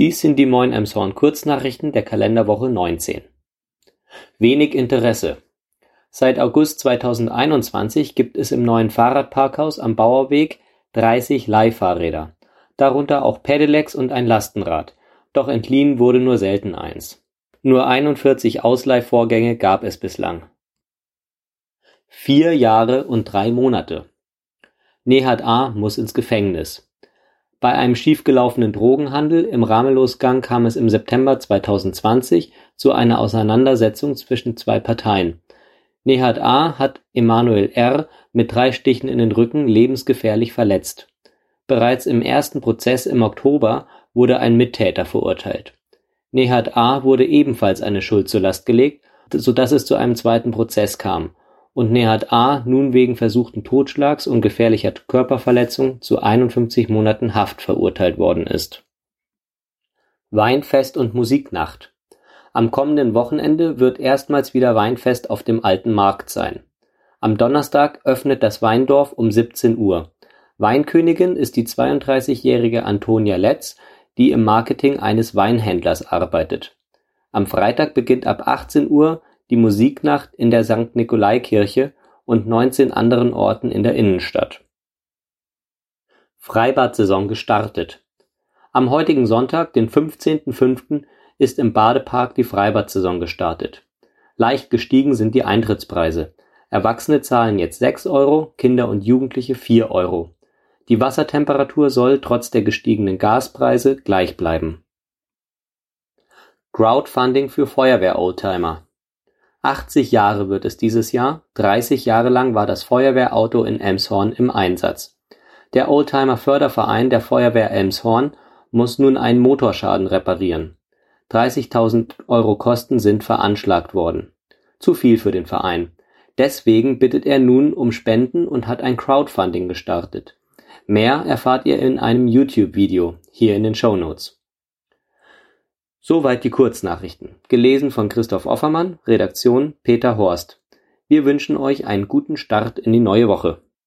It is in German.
Dies sind die Moin Emshorn Kurznachrichten der Kalenderwoche 19. Wenig Interesse. Seit August 2021 gibt es im neuen Fahrradparkhaus am Bauerweg 30 Leihfahrräder, darunter auch Pedelecs und ein Lastenrad, doch entliehen wurde nur selten eins. Nur 41 Ausleihvorgänge gab es bislang. Vier Jahre und drei Monate. Nehat A. muss ins Gefängnis. Bei einem schiefgelaufenen Drogenhandel im Ramelosgang kam es im September 2020 zu einer Auseinandersetzung zwischen zwei Parteien. Nehat A. hat Emanuel R. mit drei Stichen in den Rücken lebensgefährlich verletzt. Bereits im ersten Prozess im Oktober wurde ein Mittäter verurteilt. Nehat A. wurde ebenfalls eine Schuld zur Last gelegt, so dass es zu einem zweiten Prozess kam und Nehat A. nun wegen versuchten Totschlags und gefährlicher Körperverletzung zu 51 Monaten Haft verurteilt worden ist. Weinfest und Musiknacht Am kommenden Wochenende wird erstmals wieder Weinfest auf dem Alten Markt sein. Am Donnerstag öffnet das Weindorf um 17 Uhr. Weinkönigin ist die 32-jährige Antonia Letz, die im Marketing eines Weinhändlers arbeitet. Am Freitag beginnt ab 18 Uhr die Musiknacht in der Sankt-Nikolai-Kirche und 19 anderen Orten in der Innenstadt. Freibad-Saison gestartet. Am heutigen Sonntag, den 15.05., ist im Badepark die Freibad-Saison gestartet. Leicht gestiegen sind die Eintrittspreise. Erwachsene zahlen jetzt 6 Euro, Kinder und Jugendliche 4 Euro. Die Wassertemperatur soll trotz der gestiegenen Gaspreise gleich bleiben. Crowdfunding für Feuerwehr-Oldtimer 80 Jahre wird es dieses Jahr, 30 Jahre lang war das Feuerwehrauto in Elmshorn im Einsatz. Der Oldtimer-Förderverein der Feuerwehr Elmshorn muss nun einen Motorschaden reparieren. 30.000 Euro Kosten sind veranschlagt worden. Zu viel für den Verein. Deswegen bittet er nun um Spenden und hat ein Crowdfunding gestartet. Mehr erfahrt ihr in einem YouTube-Video, hier in den Show Notes. Soweit die Kurznachrichten, gelesen von Christoph Offermann, Redaktion Peter Horst. Wir wünschen euch einen guten Start in die neue Woche